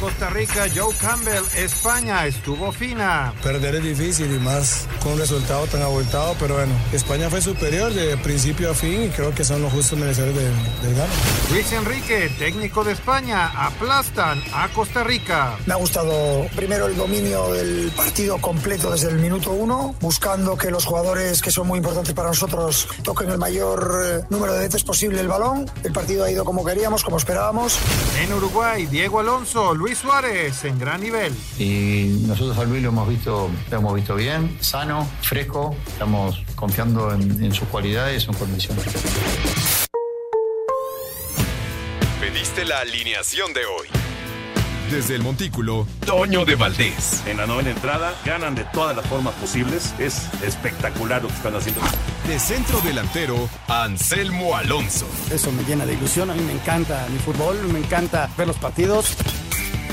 Costa Rica, Joe Campbell, España estuvo fina. Perder es difícil y más con un resultado tan abultado, pero bueno, España fue superior de principio a fin y creo que son los justos merecedores del, del gano. Luis Enrique, técnico de España, aplastan a Costa Rica. Me ha gustado primero el dominio del partido completo desde el minuto uno, buscando que los jugadores que son muy importantes para nosotros toquen el mayor eh, número de veces posible el balón. El partido ha ido como queríamos, como esperábamos. En Uruguay, Diego Alonso, Luis Suárez en gran nivel. Y nosotros a Luis lo hemos visto, lo hemos visto bien, sano, fresco, estamos confiando en, en sus cualidades y sus condiciones. Pediste la alineación de hoy. Desde el Montículo, Toño de Valdés. En la novena entrada ganan de todas las formas posibles. Es espectacular lo que están haciendo. De centro delantero, Anselmo Alonso. Eso me llena de ilusión. A mí me encanta mi fútbol, me encanta ver los partidos.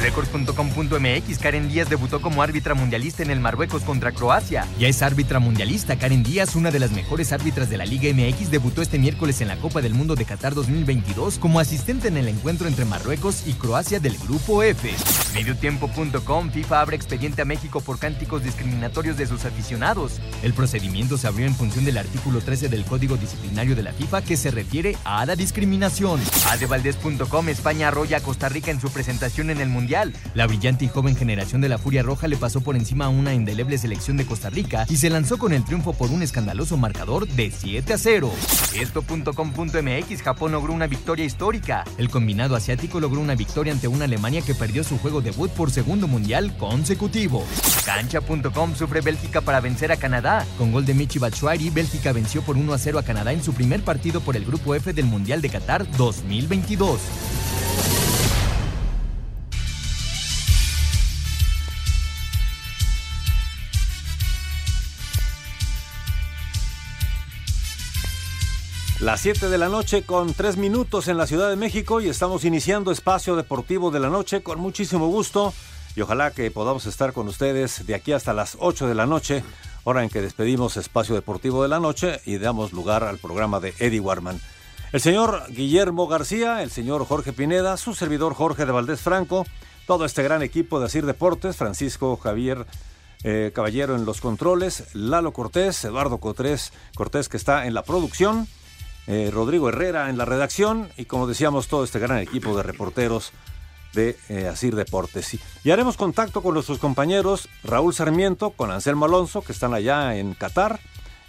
Record.com.mx Karen Díaz debutó como árbitra mundialista en el Marruecos contra Croacia. Ya es árbitra mundialista. Karen Díaz, una de las mejores árbitras de la Liga MX, debutó este miércoles en la Copa del Mundo de Qatar 2022 como asistente en el encuentro entre Marruecos y Croacia del Grupo F. Mediotiempo.com FIFA abre expediente a México por cánticos discriminatorios de sus aficionados. El procedimiento se abrió en función del artículo 13 del Código Disciplinario de la FIFA que se refiere a la discriminación. Adevaldez.com España arrolla a Costa Rica en su presentación en el Mundial. La brillante y joven generación de la Furia Roja le pasó por encima a una indeleble selección de Costa Rica y se lanzó con el triunfo por un escandaloso marcador de 7 a 0. Esto.com.mx Japón logró una victoria histórica. El combinado asiático logró una victoria ante una Alemania que perdió su juego debut por segundo mundial consecutivo. Cancha.com sufre Bélgica para vencer a Canadá. Con gol de Michi Batshuayi, Bélgica venció por 1 a 0 a Canadá en su primer partido por el Grupo F del Mundial de Qatar 2022. Las 7 de la noche con 3 minutos en la Ciudad de México y estamos iniciando Espacio Deportivo de la Noche con muchísimo gusto y ojalá que podamos estar con ustedes de aquí hasta las 8 de la noche, hora en que despedimos Espacio Deportivo de la Noche y damos lugar al programa de Eddie Warman. El señor Guillermo García, el señor Jorge Pineda, su servidor Jorge de Valdés Franco, todo este gran equipo de Asir Deportes, Francisco Javier eh, Caballero en los controles, Lalo Cortés, Eduardo Cotrés, Cortés que está en la producción eh, Rodrigo Herrera en la redacción y como decíamos todo este gran equipo de reporteros de eh, Asir Deportes. Y, haremos contacto con nuestros compañeros Raúl Sarmiento, con Anselmo Alonso, que están allá en Qatar,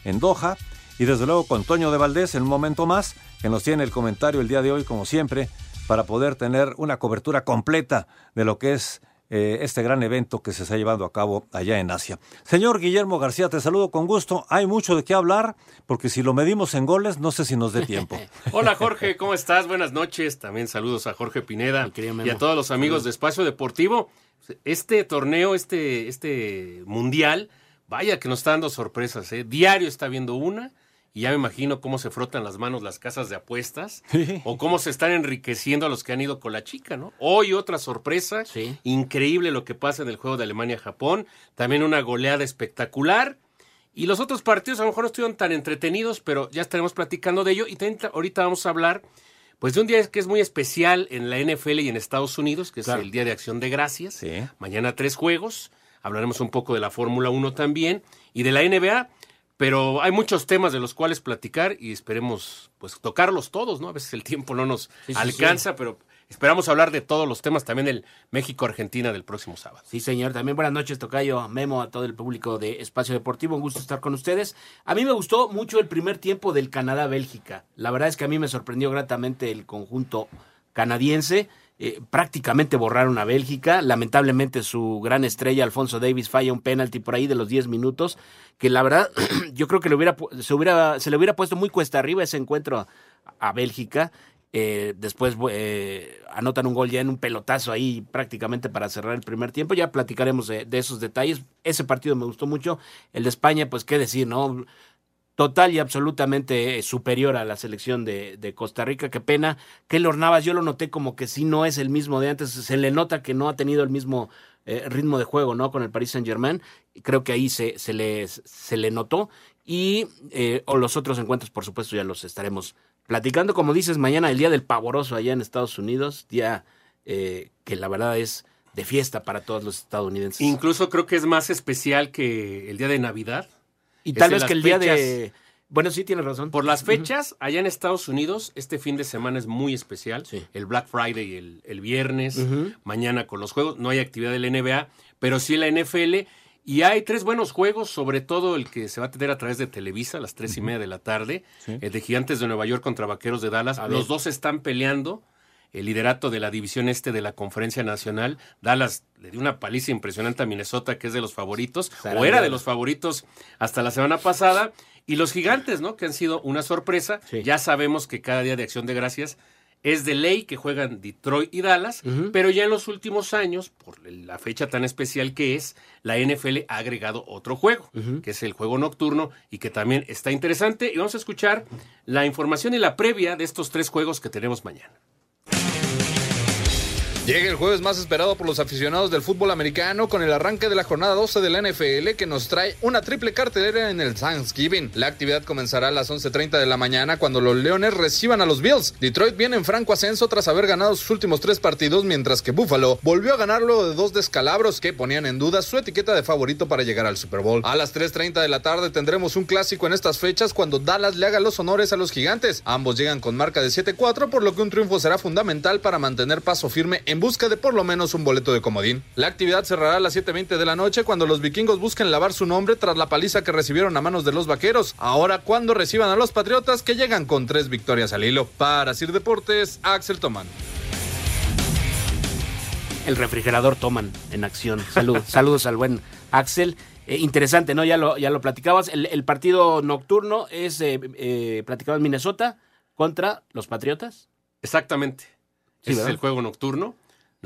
en Doha, y desde luego con Toño de Valdés en un momento más, que nos tiene el comentario el día de hoy, como siempre, para poder tener una cobertura completa de lo que es eh, este gran evento que se está llevando a cabo allá en Asia. Señor Guillermo García, te saludo con gusto. Hay mucho de qué hablar, porque si lo medimos en goles, no sé si nos dé tiempo. Hola Jorge, ¿cómo estás? Buenas noches. También saludos a Jorge Pineda y a todos los amigos de Espacio Deportivo. Este torneo, este, este mundial, vaya que nos está dando sorpresas. ¿eh? Diario está viendo una y ya me imagino cómo se frotan las manos las casas de apuestas o cómo se están enriqueciendo a los que han ido con la chica, ¿no? Hoy otra sorpresa, increíble lo que pasa en el juego de Alemania-Japón, también una goleada espectacular. Y los otros partidos a lo mejor no estuvieron tan entretenidos, pero ya estaremos platicando de ello. Y ahorita vamos a hablar pues de un día que es muy especial en la NFL y en Estados Unidos, que es el Día de Acción de Gracias. Mañana tres juegos. Hablaremos un poco de la Fórmula 1 también y de la NBA. Pero hay muchos temas de los cuales platicar y esperemos pues tocarlos todos, ¿no? A veces el tiempo no nos Sí, sí, alcanza, sí. pero esperamos hablar de todos los temas, también el México-Argentina del próximo sábado. Sí, señor. También buenas noches, Tocayo, Memo, a todo el público de Espacio Deportivo. Un gusto estar con ustedes. A mí me gustó mucho el primer tiempo del Canadá-Bélgica. La verdad es que a mí me sorprendió gratamente el conjunto canadiense. Eh, prácticamente borraron a Bélgica. Lamentablemente su gran estrella, Alfonso Davis, falla un penalti por ahí de los 10 minutos, que la verdad yo creo que le hubiera, se, hubiera, se le hubiera puesto muy cuesta arriba ese encuentro a, Bélgica. Eh, después eh, anotan un gol ya en un pelotazo ahí prácticamente para cerrar el primer tiempo. Ya platicaremos de, de, esos detalles. Ese partido me gustó mucho. El de España, pues qué decir, ¿no? Total y absolutamente superior a la selección de, de Costa Rica. Qué pena. Keylor Navas, yo lo noté como que sí no es el mismo de antes. Se le nota que no ha tenido el mismo eh, ritmo de juego, ¿no? Con el Paris Saint Germain. Creo que ahí se, se, le, se le notó. Y eh, o los otros encuentros, por supuesto, ya los estaremos platicando, como dices, mañana el día del pavoroso allá en Estados Unidos, día eh, que la verdad es de fiesta para todos los estadounidenses. Incluso creo que es más especial que el día de Navidad. Y tal vez que el fechas, día de... Bueno, sí, tienes razón. Por las fechas, uh -huh. allá en Estados Unidos, este fin de semana es muy especial. Sí. El Black Friday el, el viernes, uh -huh. mañana con los juegos. No hay actividad de la NBA, pero sí la NFL. Y hay tres buenos juegos, sobre todo el que se va a tener a través de Televisa a las tres y media de la tarde. Sí. El de Gigantes de Nueva York contra Vaqueros de Dallas. A Los dos están peleando el liderato de la división este de la Conferencia Nacional. Dallas le dio una paliza impresionante a Minnesota, que es de los favoritos, o era de los favoritos hasta la semana pasada. Y los gigantes, ¿no? Que han sido una sorpresa. Sí. Ya sabemos que cada día de acción de gracias es de ley que juegan Detroit y Dallas, uh -huh. pero ya en los últimos años, por la fecha tan especial que es, la NFL ha agregado otro juego, uh -huh. que es el juego nocturno y que también está interesante. Y vamos a escuchar la información y la previa de estos tres juegos que tenemos mañana. Llega el jueves más esperado por los aficionados del fútbol americano con el arranque de la jornada 12 de la NFL que nos trae una triple cartelera en el Thanksgiving. La actividad comenzará a las 11.30 de la mañana cuando los Leones reciban a los Bills. Detroit viene en franco ascenso tras haber ganado sus últimos tres partidos mientras que Buffalo volvió a ganar luego de dos descalabros que ponían en duda su etiqueta de favorito para llegar al Super Bowl. A las 3.30 de la tarde tendremos un clásico en estas fechas cuando Dallas le haga los honores a los gigantes. Ambos llegan con marca de 7-4 por lo que un triunfo será fundamental para mantener paso firme en en busca de por lo menos un boleto de comodín. La actividad cerrará a las 7.20 de la noche cuando los vikingos busquen lavar su nombre tras la paliza que recibieron a manos de los vaqueros. Ahora cuando reciban a los patriotas que llegan con tres victorias al hilo. Para Sir Deportes, Axel Toman. El refrigerador Toman en acción. Salud, saludos al buen Axel. Eh, interesante, ¿no? Ya lo, ya lo platicabas. El, el partido nocturno es eh, eh, platicado en Minnesota contra los Patriotas. Exactamente. Sí, Ese es el juego nocturno.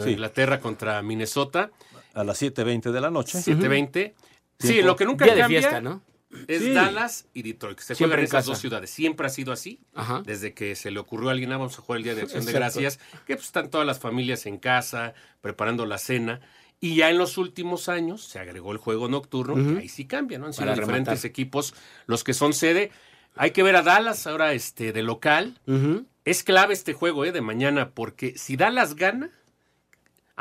Sí. Inglaterra contra Minnesota. A las 7.20 de la noche. 7.20. Sí, lo que nunca Día cambia de fiesta, ¿no? es Sí. Dallas y Detroit. Se Siempre juegan en esas casa. dos ciudades. Siempre ha sido así. Ajá. Desde que se le ocurrió a alguien, "Ah, vamos a jugar el Día de Acción de. Gracias, que pues, están todas las familias en casa, preparando la cena. Y ya en los últimos años se agregó el juego nocturno, que ahí sí cambia, ¿no? Han sido Para diferentes rematar. equipos los que son sede. Hay que ver a Dallas ahora este, de local. Es clave este juego ¿eh? de mañana, porque si Dallas gana,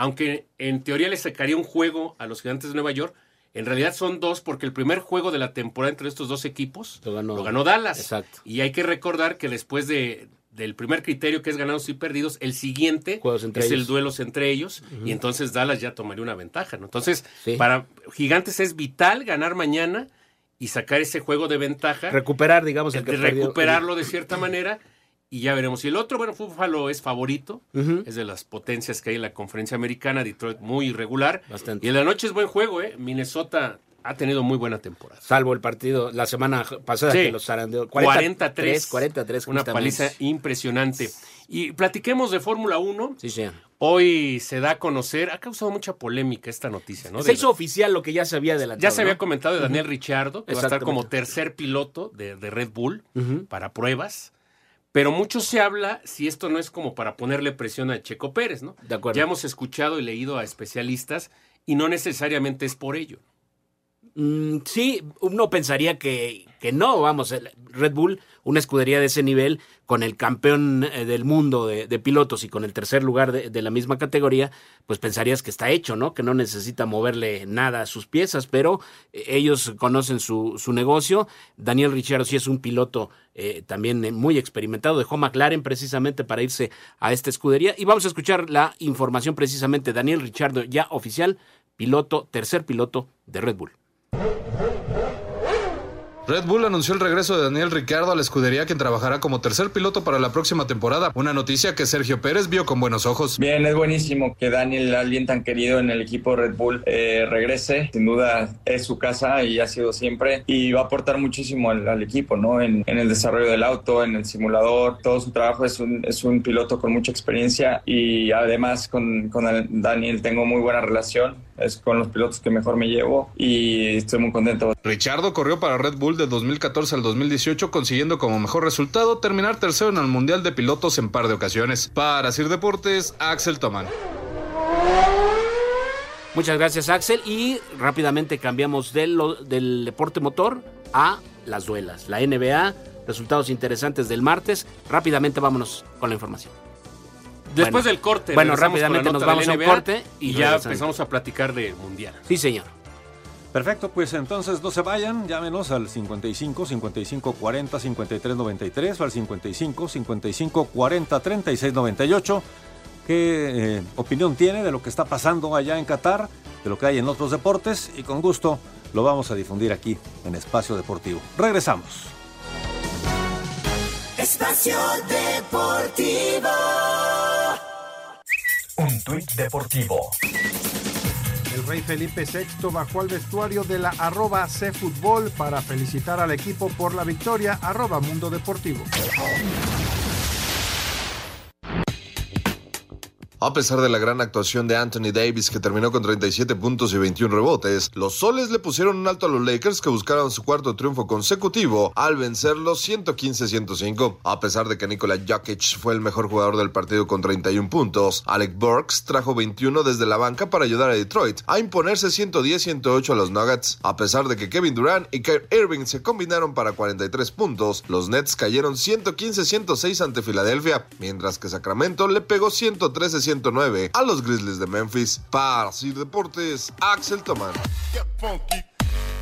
aunque en teoría le sacaría un juego a los gigantes de Nueva York, en realidad son dos, porque el primer juego de la temporada entre estos dos equipos Lo ganó, lo ganó Dallas. Exacto. Y hay que recordar que después de, del primer criterio que es ganados y perdidos, el siguiente es ellos. el duelos entre ellos, y entonces Dallas ya tomaría una ventaja. ¿no? Entonces, Sí. para Gigantes es vital ganar mañana y sacar ese juego de ventaja Recuperar, digamos, el que de perdió. recuperarlo de cierta manera y ya veremos. Y el otro, bueno, Buffalo es favorito, es de las potencias que hay en la conferencia americana, Detroit muy irregular. Bastante. Y en la noche es buen juego, ¿eh? Minnesota ha tenido muy buena temporada. Salvo el partido la semana pasada Sí. que los zarandeó. 43, 43 una paliza impresionante. Y platiquemos de Fórmula 1. Sí, sí. Hoy se da a conocer, ha causado mucha polémica esta noticia, ¿no? Se hizo oficial lo que ya se había adelantado. ya se había comentado de Daniel Ujú. Ricciardo, que va a estar como tercer piloto de, de Red Bull para pruebas. Pero mucho se habla si esto no es como para ponerle presión a Checo Pérez, ¿no? De acuerdo. Ya hemos escuchado y leído a especialistas y no necesariamente es por ello. Mm, sí, uno pensaría que, que no, vamos, Red Bull, una escudería de ese nivel, con el campeón eh, del mundo de, pilotos y con el tercer lugar de, la misma categoría, pues pensarías que está hecho, ¿no? Que no necesita moverle nada a sus piezas, pero eh, ellos conocen su, su negocio. Daniel Ricciardo sí es un piloto eh, también muy experimentado, dejó McLaren precisamente para irse a esta escudería. Y vamos a escuchar la información precisamente, Daniel Ricciardo ya oficial, piloto, tercer piloto de Red Bull. Red Bull anunció el regreso de Daniel Ricciardo a la escudería quien trabajará como tercer piloto para la próxima temporada. Una noticia que Sergio Pérez vio con buenos ojos. Bien, es buenísimo que Daniel, alguien tan querido en el equipo Red Bull, eh, regrese. Sin duda es su casa y ha sido siempre. Y va a aportar muchísimo al, equipo, ¿no? En, el desarrollo del auto, en el simulador. Todo su trabajo es un, es un piloto con mucha experiencia y además con, con Daniel tengo muy buena relación es con los pilotos que mejor me llevo y estoy muy contento. Richardo corrió para Red Bull de 2014 al 2018 consiguiendo como mejor resultado terminar tercero en el Mundial de Pilotos en par de ocasiones. Para Sir Deportes, Axel Tomán. Muchas gracias Axel y rápidamente cambiamos del, del deporte motor a las duelas. La NBA, resultados interesantes del martes. Rápidamente vámonos con la información. Después del corte. Bueno, rápidamente nos vamos a un corte y, ya empezamos a platicar de Mundial. Sí, señor. Perfecto, pues entonces no se vayan, llámenos al 55 55 40 53 93 o al 55 55 40 36 98. ¿Qué eh, opinión tiene de lo que está pasando allá en Qatar, de lo que hay en otros deportes? Y con gusto lo vamos a difundir aquí en Espacio Deportivo. Regresamos. Espacio Deportivo. Un tuit deportivo. El rey Felipe VI bajó al vestuario de la arroba Fútbol para felicitar al equipo por la victoria arroba Mundo Deportivo. A pesar de la gran actuación de Anthony Davis, que terminó con 37 puntos y 21 rebotes, los soles le pusieron un alto a los Lakers que buscaron su cuarto triunfo consecutivo al vencerlos 115-105. A pesar de que Nikola Jokic fue el mejor jugador del partido con 31 puntos, Alec Burks trajo 21 desde la banca para ayudar a Detroit a imponerse 110-108 a los Nuggets. A pesar de que Kevin Durant y Kyrie Irving se combinaron para 43 puntos, los Nets cayeron 115-106 ante Filadelfia, mientras que Sacramento le pegó 113 109 a los Grizzlies de Memphis. Para Sir Deportes, Axel Tomán.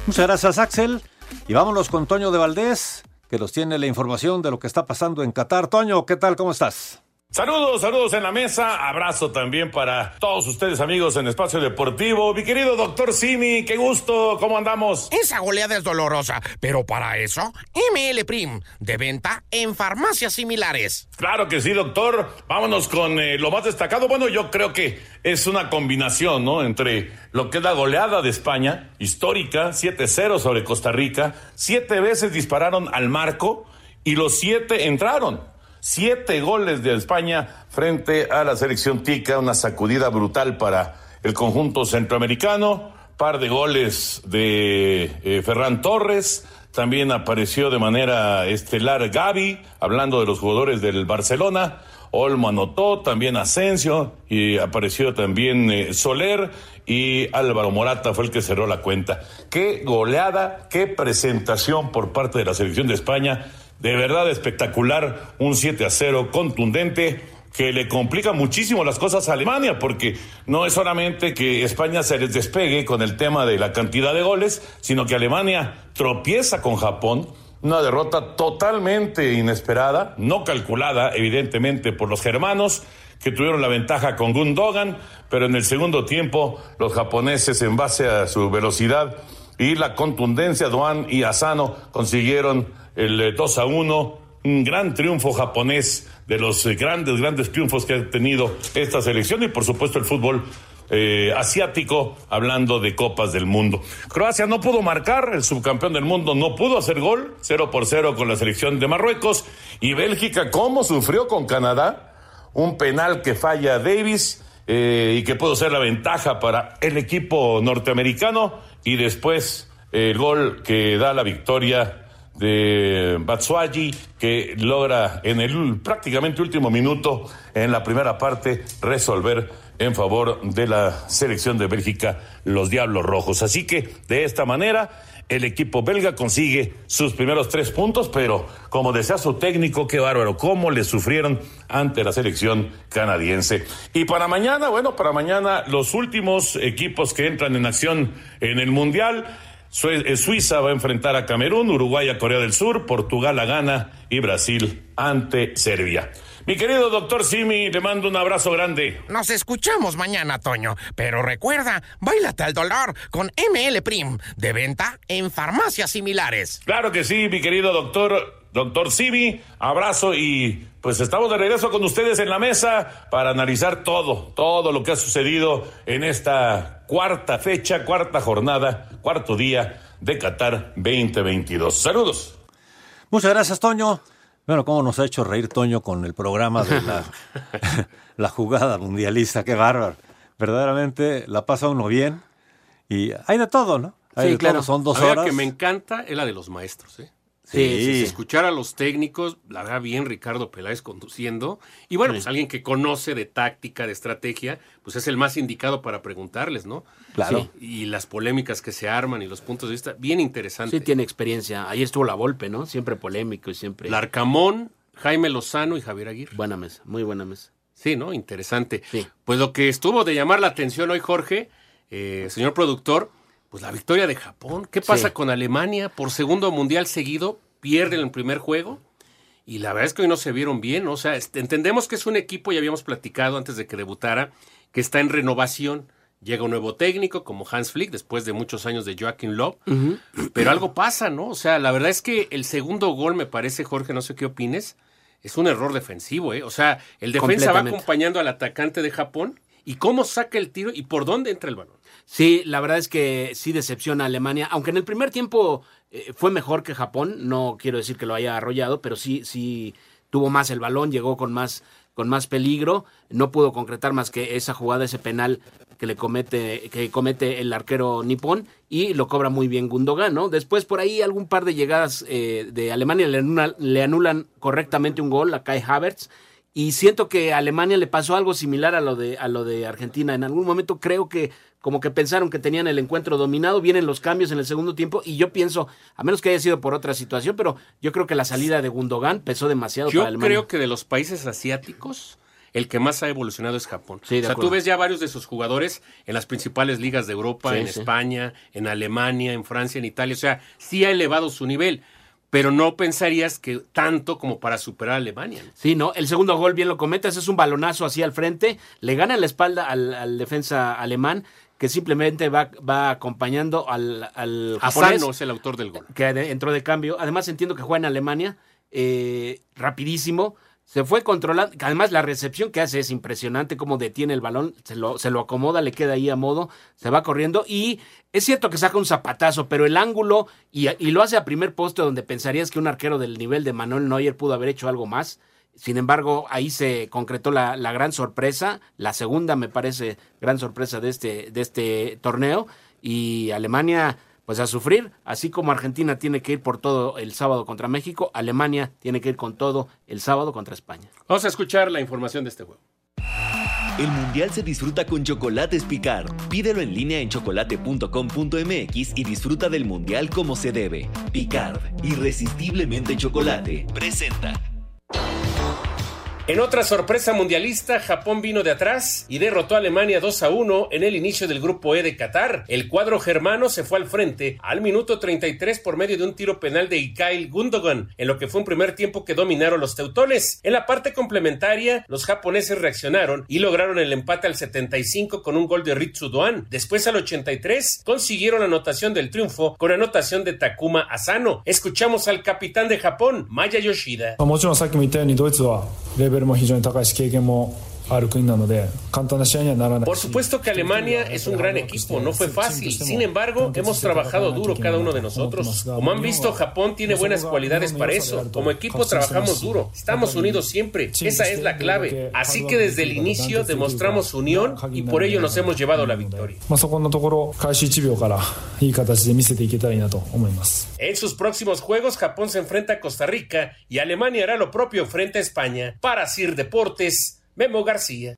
Muchas gracias, Axel. Y vámonos con Toño de Valdés, que nos tiene la información de lo que está pasando en Qatar. Toño, ¿qué tal? ¿Cómo estás? Saludos, saludos en la mesa. Abrazo también para todos ustedes, amigos en Espacio Deportivo. Mi querido doctor Simi, qué gusto, ¿cómo andamos? Esa goleada es dolorosa, pero para eso, ML Prim, de venta en farmacias similares. Claro que sí, doctor. Vámonos con eh, lo más destacado. Bueno, yo creo que es una combinación, ¿no? Entre lo que es la goleada de España, histórica, 7-0 sobre Costa Rica. Siete veces dispararon al marco y los siete entraron. Siete goles de España frente a la selección tica, una sacudida brutal para el conjunto centroamericano, par de goles de eh, Ferran Torres, también apareció de manera estelar Gaby, hablando de los jugadores del Barcelona, Olmo anotó, también Asensio, y apareció también eh, Soler, y Álvaro Morata fue el que cerró la cuenta. Qué goleada, qué presentación por parte de la selección de España de verdad espectacular, un 7 a 0 contundente que le complica muchísimo las cosas a Alemania, porque no es solamente que España se les despegue con el tema de la cantidad de goles, sino que Alemania tropieza con Japón, una derrota totalmente inesperada, no calculada evidentemente por los germanos, que tuvieron la ventaja con Gundogan, pero en el segundo tiempo los japoneses en base a su velocidad y la contundencia, Duan y Asano consiguieron el 2 eh, a 1, un gran triunfo japonés de los eh, grandes, grandes triunfos que ha tenido esta selección y por supuesto el fútbol eh, asiático, hablando de copas del mundo. Croacia no pudo marcar, el subcampeón del mundo no pudo hacer gol, 0 por 0 con la selección de Marruecos. Y Bélgica, ¿cómo sufrió con Canadá? Un penal que falla Davis y que pudo ser la ventaja para el equipo norteamericano. Y después el gol que da la victoria de Batsuagi que logra en el prácticamente último minuto en la primera parte resolver en favor de la selección de Bélgica, los Diablos Rojos. Así que de esta manera el equipo belga consigue sus primeros tres puntos, pero como decía su técnico, qué bárbaro, cómo le sufrieron ante la selección canadiense. Y para mañana, bueno, para mañana los últimos equipos que entran en acción en el Mundial. Eh, Suiza va a enfrentar a Camerún, Uruguay a Corea del Sur, Portugal a Ghana y Brasil ante Serbia. Mi querido doctor Simi, le mando un abrazo grande. Nos escuchamos mañana, Toño. Pero recuerda, bailate al dolor con ML Prim, de venta en farmacias similares. Claro que sí, mi querido doctor, doctor Simi, abrazo y pues estamos de regreso con ustedes en la mesa para analizar todo, todo lo que ha sucedido en esta cuarta fecha, cuarta jornada, cuarto día de Qatar 2022. Saludos. Muchas gracias, Toño. Bueno, cómo nos ha hecho reír Toño con el programa de la, la jugada mundialista, qué bárbaro. Verdaderamente la pasa uno bien y hay de todo, ¿no? Hay Sí, de claro. todo, son dos Había horas. que me encanta es la de los maestros, ¿eh? Sí. Sí, escuchar a los técnicos, la verdad bien Ricardo Peláez conduciendo. Y bueno, pues alguien que conoce de táctica, de estrategia, pues es el más indicado para preguntarles, ¿no? Claro. Sí, Y las polémicas que se arman y los puntos de vista, bien interesante. Sí, tiene experiencia. Ahí estuvo la Volpe, ¿no? Siempre polémico y siempre. Larcamón, Jaime Lozano y Javier Aguirre. Buena mesa, muy buena mesa. Sí, ¿no? Interesante. Pues lo que estuvo de llamar la atención hoy, Jorge, eh, señor productor, pues la victoria de Japón. ¿Qué pasa Sí. con Alemania? Por segundo mundial seguido, pierden el primer juego. Y la verdad es que hoy no se vieron bien. O sea, este, entendemos que es un equipo, ya habíamos platicado antes de que debutara, que está en renovación. Llega un nuevo técnico como Hans Flick después de muchos años de Joachim Löw. Pero algo pasa, ¿no? O sea, la verdad es que el segundo gol me parece, Jorge, no sé qué opines, es un error defensivo, ¿eh? O sea, el defensa va acompañando al atacante de Japón y cómo saca el tiro y por dónde entra el balón. Sí, la verdad es que sí decepciona a Alemania, aunque en el primer tiempo eh, fue mejor que Japón, no quiero decir que lo haya arrollado, pero sí, sí tuvo más el balón, llegó con más, con más peligro, no pudo concretar más que esa jugada, ese penal que le comete, que comete el arquero nipón y lo cobra muy bien Gundogan, ¿no? Después por ahí algún par de llegadas eh, de Alemania le le anulan correctamente un gol a Kai Havertz y siento que a Alemania le pasó algo similar a lo de a lo de Argentina. En algún momento creo que como que pensaron que tenían el encuentro dominado, vienen los cambios en el segundo tiempo y yo pienso, a menos que haya sido por otra situación, pero yo creo que la salida de Gundogan pesó demasiado Yo para Alemania. creo que de los países asiáticos, el que más ha evolucionado es Japón. Sí, o sea, tú ves ya varios de sus jugadores en las principales ligas de Europa, Sí, en sí. España, en Alemania, en Francia, en Italia. O sea, sí ha elevado su nivel, pero no pensarías que tanto como para superar a Alemania. ¿no? Sí, ¿no? El segundo gol, bien lo cometas, es un balonazo así al frente, le gana la espalda al, al defensa alemán, que simplemente va, va acompañando al, al japonés. Asano es el autor del gol. que entró de cambio. Además, entiendo que juega en Alemania, eh, rapidísimo. Se fue controlando. Además, la recepción que hace es impresionante, cómo detiene el balón, se lo, se lo acomoda, le queda ahí a modo, se va corriendo. Y es cierto que saca un zapatazo, pero el ángulo, y, y lo hace a primer poste, donde pensarías que un arquero del nivel de Manuel Neuer pudo haber hecho algo más. Sin embargo, ahí se concretó la, la gran sorpresa, la segunda me parece gran sorpresa de este, de este torneo. Y Alemania, pues a sufrir, así como Argentina tiene que ir por todo el sábado contra México, Alemania tiene que ir con todo el sábado contra España. Vamos a escuchar la información de este juego. El mundial se disfruta con chocolates Picard. Pídelo en línea en chocolate.com.mx y disfruta del mundial como se debe. Picard, irresistiblemente chocolate, presenta. En otra sorpresa mundialista, Japón vino de atrás y derrotó a Alemania 2 a 1 en el inicio del grupo E de Qatar. El cuadro germano se fue al frente al minuto 33 por medio de un tiro penal de Ikail Gundogan, en lo que fue un primer tiempo que dominaron los teutones. En la parte complementaria, los japoneses reaccionaron y lograron el empate al 75 con un gol de Ritsu Doan. Después al 83 consiguieron la anotación del triunfo con anotación de Takuma Asano. Escuchamos al capitán de Japón, Maya Yoshida. ベルも非常に高いし経験も Por supuesto que Alemania es un gran equipo, no fue fácil. Sin embargo, hemos trabajado duro cada uno de nosotros. Como han visto, Japón tiene buenas cualidades para eso. Como equipo trabajamos duro, estamos unidos siempre. Esa es la clave. Así que desde el inicio demostramos unión y por ello nos hemos llevado la victoria. En sus próximos juegos, Japón se enfrenta a Costa Rica y Alemania hará lo propio frente a España. Para Sir Deportes, Memo García.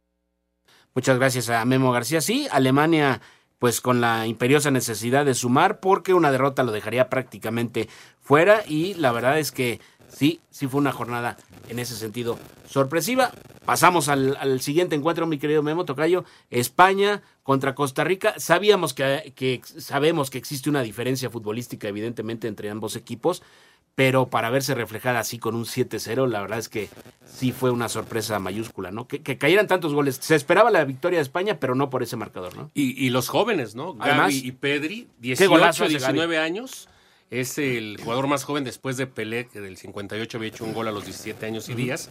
Muchas gracias a Memo García. Sí, Alemania pues con la imperiosa necesidad de sumar porque una derrota lo dejaría prácticamente fuera y la verdad es que sí, sí fue una jornada en ese sentido sorpresiva. Pasamos al, siguiente encuentro, mi querido Memo Tocayo, España contra Costa Rica. Sabíamos que, sabemos que existe una diferencia futbolística evidentemente entre ambos equipos, pero para verse reflejada así con un 7-0, la verdad es que sí fue una sorpresa mayúscula, ¿no? Que, cayeran tantos goles. Se esperaba la victoria de España, pero no por ese marcador, ¿no? Y, los jóvenes, ¿no? Gaby y Pedri, 18, 19 años. Es el jugador más joven después de Pelé, que del 58 había hecho un gol a los 17 años y días.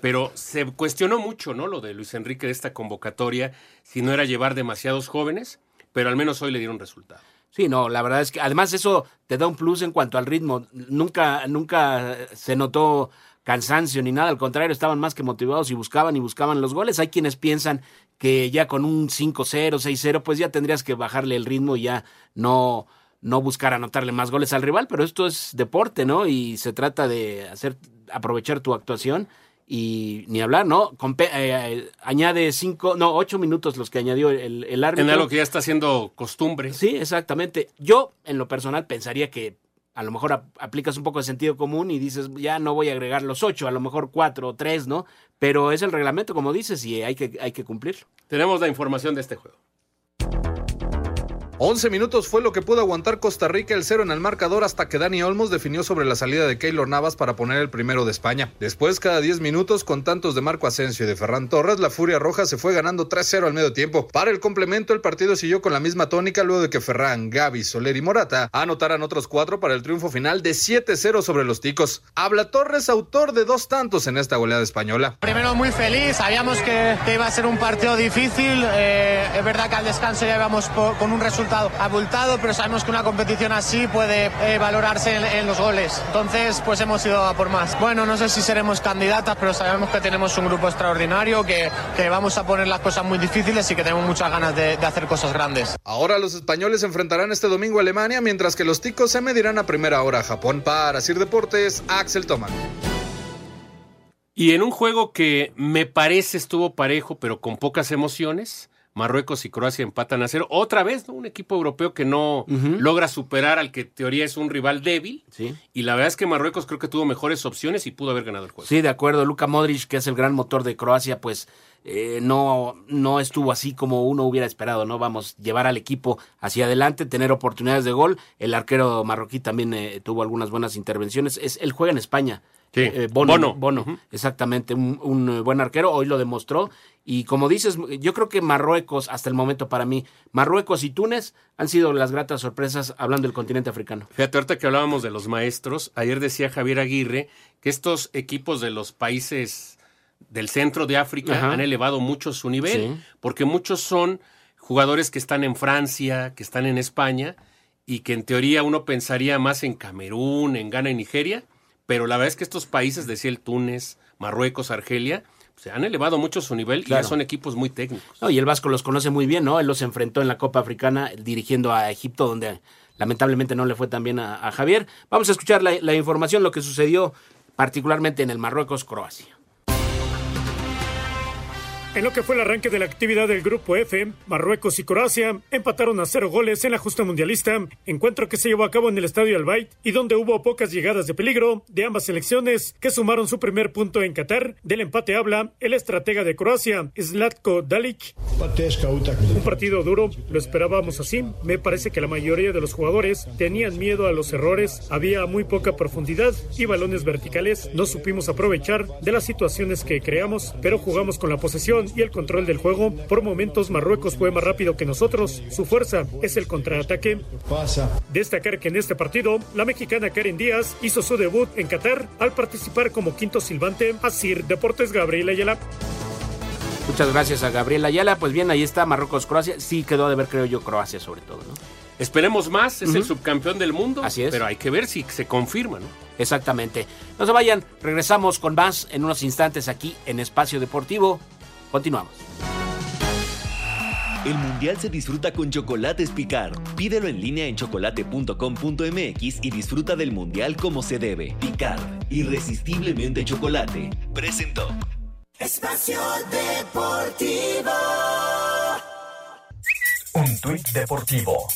Pero se cuestionó mucho, ¿no? Lo de Luis Enrique de esta convocatoria, si no era llevar demasiados jóvenes, pero al menos hoy le dieron resultado. Sí, no, la verdad es que además eso te da un plus en cuanto al ritmo. Nunca, nunca se notó cansancio ni nada, al contrario, estaban más que motivados y buscaban y buscaban los goles. Hay quienes piensan que ya con un 5-0, 6-0, pues ya tendrías que bajarle el ritmo y ya no, no buscar anotarle más goles al rival, pero esto es deporte, ¿no? Y se trata de hacer aprovechar tu actuación y ni hablar, ¿no? Eh, añade cinco, no, ocho minutos los que añadió el, el árbitro. En algo que ya está siendo costumbre. Sí, exactamente. Yo, en lo personal, pensaría que a lo mejor aplicas un poco de sentido común y dices, ya no voy a agregar los ocho, a lo mejor cuatro o tres, ¿no? Pero es el reglamento, como dices, y hay que, hay que cumplirlo. Tenemos la información de este juego. 11 minutos fue lo que pudo aguantar Costa Rica el cero en el marcador hasta que Dani Olmos definió sobre la salida de Keylor Navas para poner el primero de España. Después, cada 10 minutos, con tantos de Marco Asensio y de Ferran Torres, la Furia Roja se fue ganando 3-0 al medio tiempo. Para el complemento, el partido siguió con la misma tónica luego de que Ferran, Gaby, Soler y Morata anotaran otros cuatro para el triunfo final de 7-0 sobre los ticos. Habla Torres, autor de dos tantos en esta goleada española. Primero muy feliz, sabíamos que, iba a ser un partido difícil. Eh, es verdad que al descanso ya íbamos con un resultado abultado, pero sabemos que una competición así puede eh, valorarse en, los goles. Entonces, pues hemos ido a por más. Bueno, no sé si seremos candidatas, pero sabemos que tenemos un grupo extraordinario, que, que vamos a poner las cosas muy difíciles y que tenemos muchas ganas de, de hacer cosas grandes. Ahora los españoles enfrentarán este domingo a Alemania, mientras que los ticos se medirán a primera hora a Japón. Para Sir Deportes, Axel Toman. Y en un juego que me parece estuvo parejo, pero con pocas emociones, Marruecos y Croacia empatan a cero. Otra vez, ¿no? Un equipo europeo que no logra superar al que en teoría es un rival débil. Sí. Y la verdad es que Marruecos creo que tuvo mejores opciones y pudo haber ganado el juego. Sí, de acuerdo. Luka Modric, que es el gran motor de Croacia, pues eh, no, no estuvo así como uno hubiera esperado, ¿no? Vamos, llevar al equipo hacia adelante, tener oportunidades de gol. El arquero marroquí también eh, tuvo algunas buenas intervenciones. Es, él juega en España. Sí. Eh, Bono, Bono, exactamente, un, un, buen arquero, hoy lo demostró. Y como dices, yo creo que Marruecos, hasta el momento para mí, Marruecos y Túnez han sido las gratas sorpresas hablando del continente africano. Fíjate, ahorita que hablábamos de los maestros, ayer decía Javier Aguirre que estos equipos de los países del centro de África han elevado mucho su nivel, porque muchos son jugadores que están en Francia, que están en España, y que en teoría uno pensaría más en Camerún, en Ghana y Nigeria, pero la verdad es que estos países, decía el Túnez, Marruecos, Argelia, se han elevado mucho su nivel y ya son equipos muy técnicos. y el Vasco los conoce muy bien, ¿no? Él los enfrentó en la Copa Africana dirigiendo a Egipto, donde lamentablemente no le fue tan bien a, Javier. Vamos a escuchar la, la información, lo que sucedió particularmente en el Marruecos-Croacia. En lo que fue el arranque de la actividad del Grupo F, Marruecos y Croacia empataron a cero goles en la justa mundialista, encuentro que se llevó a cabo en el Estadio Albayt y donde hubo pocas llegadas de peligro de ambas selecciones que sumaron su primer punto en Qatar. Del empate habla el estratega de Croacia, Zlatko Dalic. Un partido duro, lo esperábamos así. Me parece que la mayoría de los jugadores tenían miedo a los errores, había muy poca profundidad y balones verticales. No supimos aprovechar de las situaciones que creamos, pero jugamos con la posesión y el control del juego. Por momentos Marruecos fue más rápido que nosotros. Su fuerza es el contraataque. Destacar que en este partido la mexicana Karen Díaz hizo su debut en Qatar al participar como quinto silbante. Así Deportes Gabriel Ayala. Muchas gracias a Gabriel Ayala. Pues bien, ahí está Marruecos-Croacia. Sí quedó de ver, creo yo, Croacia sobre todo, ¿no? Esperemos más, es el subcampeón del mundo. Así es. Pero hay que ver si se confirma, ¿no? Exactamente. No se vayan, regresamos con más en unos instantes aquí en Espacio Deportivo. Continuamos. El mundial se disfruta con Chocolates Picard. Pídelo en línea en chocolate.com.mx y disfruta del mundial como se debe. Picard, irresistiblemente chocolate. Presentó. Espacio Deportivo. Un tuit deportivo.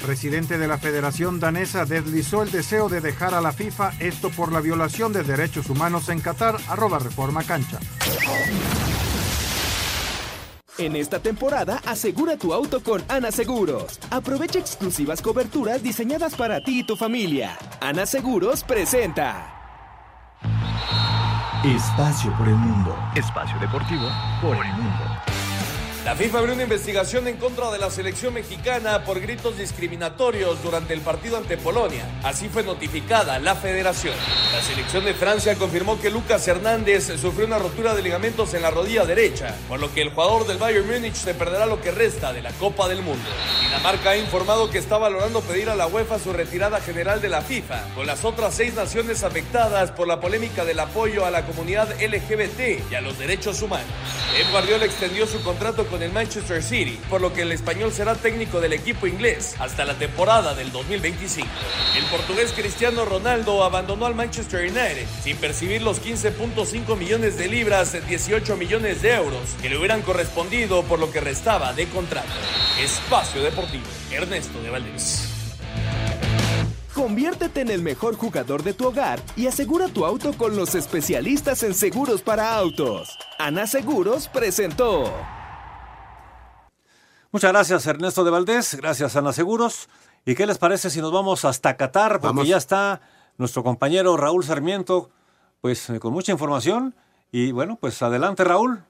Presidente de la Federación Danesa deslizó el deseo de dejar a la FIFA, esto por la violación de derechos humanos en Qatar, arroba reforma cancha. En esta temporada, asegura tu auto con Ana Seguros. Aprovecha exclusivas coberturas diseñadas para ti y tu familia. Ana Seguros presenta. Espacio por el mundo. Espacio deportivo por el mundo. La FIFA abrió una investigación en contra de la selección mexicana por gritos discriminatorios durante el partido ante Polonia. Así fue notificada la federación. La selección de Francia confirmó que Lucas Hernández sufrió una rotura de ligamentos en la rodilla derecha, por lo que el jugador del Bayern Múnich se perderá lo que resta de la Copa del Mundo. Dinamarca ha informado que está valorando pedir a la UEFA su retirada general de la FIFA, con las otras seis naciones afectadas por la polémica del apoyo a la comunidad LGBT y a los derechos humanos. Guardiola extendió su contrato con el Manchester City, por lo que el español será técnico del equipo inglés hasta la temporada del 2025. El portugués Cristiano Ronaldo abandonó al Manchester United sin percibir los 15.5 millones de libras, 18 millones de euros que le hubieran correspondido por lo que restaba de contrato. Espacio Deportivo, Ernesto de Valdés. Conviértete en el mejor jugador de tu hogar y asegura tu auto con los especialistas en seguros para autos. Ana Seguros presentó. Muchas gracias, Ernesto de Valdés. Gracias, Ana Seguros. ¿Y qué les parece si nos vamos hasta Qatar? Porque Vamos. ya está nuestro compañero Raúl Sarmiento, pues eh, con mucha información. Y bueno, pues adelante, Raúl.